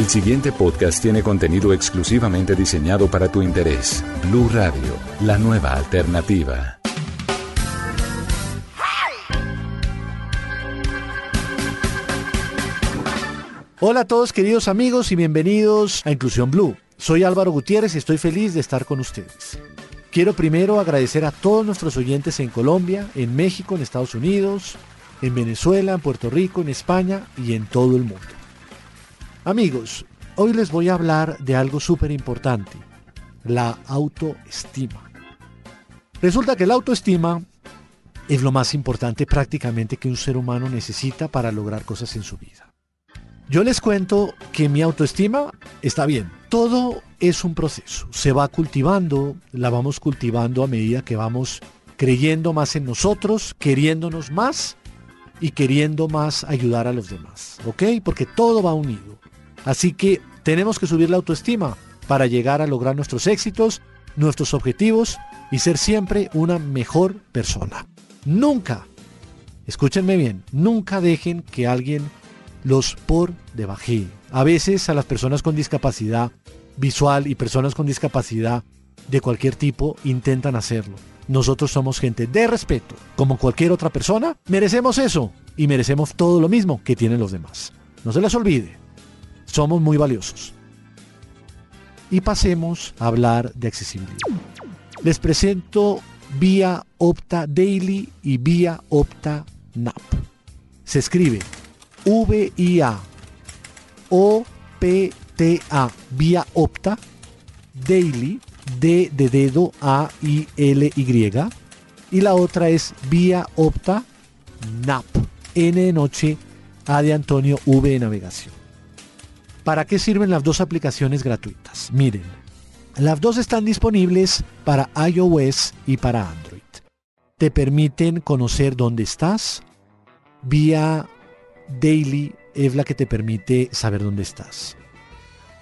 El siguiente podcast tiene contenido exclusivamente diseñado para tu interés. Blue Radio, la nueva alternativa. Hola a todos queridos amigos y bienvenidos a Inclusión Blue. Soy Álvaro Gutiérrez y estoy feliz de estar con ustedes. Quiero primero agradecer a todos nuestros oyentes en Colombia, en México, en Estados Unidos, en Venezuela, en Puerto Rico, en España y en todo el mundo. Amigos, hoy les voy a hablar de algo súper importante, la autoestima. Resulta que la autoestima es lo más importante prácticamente que un ser humano necesita para lograr cosas en su vida. Yo les cuento que mi autoestima está bien. Todo es un proceso. Se va cultivando, la vamos cultivando a medida que vamos creyendo más en nosotros, queriéndonos más y queriendo más ayudar a los demás. ¿Ok? Porque todo va unido. Así que tenemos que subir la autoestima para llegar a lograr nuestros éxitos, nuestros objetivos y ser siempre una mejor persona. Nunca, escúchenme bien, nunca dejen que alguien los por debaje. A veces a las personas con discapacidad visual y personas con discapacidad de cualquier tipo intentan hacerlo. Nosotros somos gente de respeto. Como cualquier otra persona, merecemos eso y merecemos todo lo mismo que tienen los demás. No se les olvide, somos muy valiosos. Y pasemos a hablar de accesibilidad. Les presento Vía Opta Daily y Vía Opta NAP. Se escribe VIA OPTA Vía Opta Daily D de dedo A I L Y y la otra es Vía Opta NAP N de noche A de Antonio V de navegación. ¿Para qué sirven las dos aplicaciones gratuitas? Miren, las dos están disponibles para iOS y para Android. Te permiten conocer dónde estás. Vía Daily es la que te permite saber dónde estás.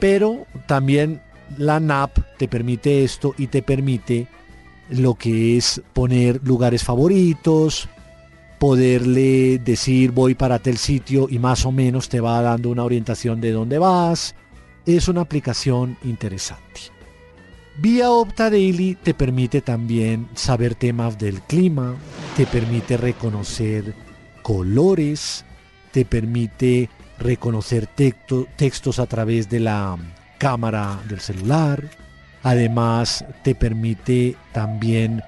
Pero también la NAP te permite esto y te permite lo que es poner lugares favoritos, poderle decir voy para tal sitio y más o menos te va dando una orientación de dónde vas. Es una aplicación interesante. Vía Opta Daily te permite también saber temas del clima, te permite reconocer colores, te permite reconocer textos a través de la cámara del celular. Además, te permite también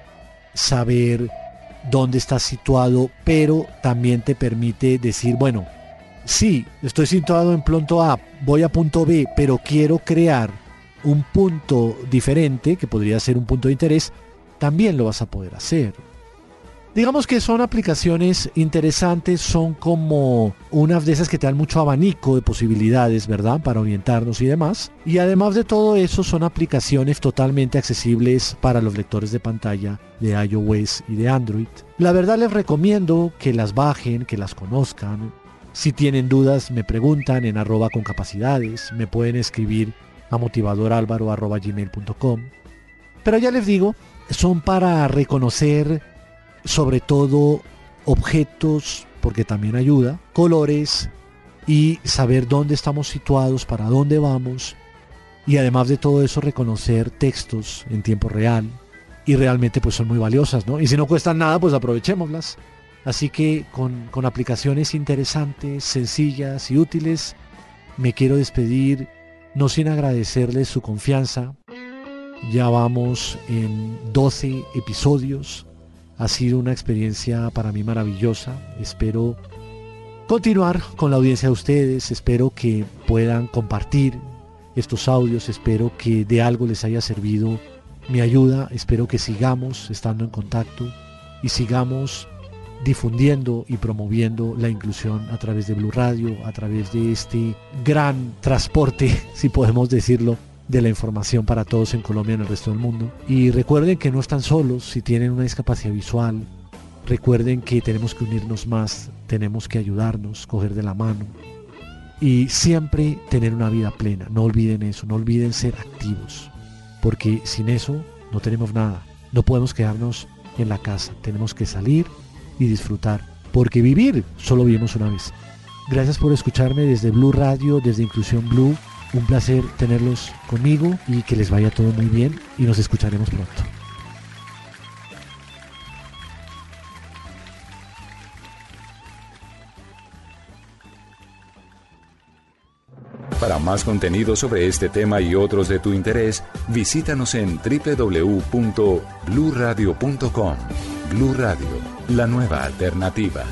saber dónde estás situado, pero también te permite decir, bueno, sí, estoy situado en punto A, voy a punto B, pero quiero crear un punto diferente, que podría ser un punto de interés, también lo vas a poder hacer. Digamos que son aplicaciones interesantes, son como unas de esas que te dan mucho abanico de posibilidades, ¿verdad? Para orientarnos y demás. Y además de todo eso, son aplicaciones totalmente accesibles para los lectores de pantalla de iOS y de Android. La verdad les recomiendo que las bajen, que las conozcan. Si tienen dudas, me preguntan en arroba con capacidades, me pueden escribir a motivadoralvaro.gmail.com. Pero ya les digo, son para reconocer sobre todo objetos, porque también ayuda, colores y saber dónde estamos situados, para dónde vamos y además de todo eso reconocer textos en tiempo real y realmente pues son muy valiosas, ¿no? Y si no cuestan nada, pues aprovechémoslas. Así que con, con aplicaciones interesantes, sencillas y útiles, me quiero despedir, no sin agradecerles su confianza. Ya vamos en 12 episodios ha sido una experiencia para mí maravillosa. Espero continuar con la audiencia de ustedes. Espero que puedan compartir estos audios. Espero que de algo les haya servido mi ayuda. Espero que sigamos estando en contacto y sigamos difundiendo y promoviendo la inclusión a través de Blue Radio, a través de este gran transporte, si podemos decirlo, de la información para todos en Colombia y en el resto del mundo. Y recuerden que no están solos si tienen una discapacidad visual. Recuerden que tenemos que unirnos más, tenemos que ayudarnos, coger de la mano y siempre tener una vida plena. No olviden eso, no olviden ser activos, porque sin eso no tenemos nada. No podemos quedarnos en la casa, tenemos que salir y disfrutar, porque vivir solo vivimos una vez. Gracias por escucharme desde Blue Radio, desde Inclusión Blue. Un placer tenerlos conmigo y que les vaya todo muy bien y nos escucharemos pronto. Para más contenido sobre este tema y otros de tu interés, visítanos en www.bluradio.com. Blu Radio, la nueva alternativa.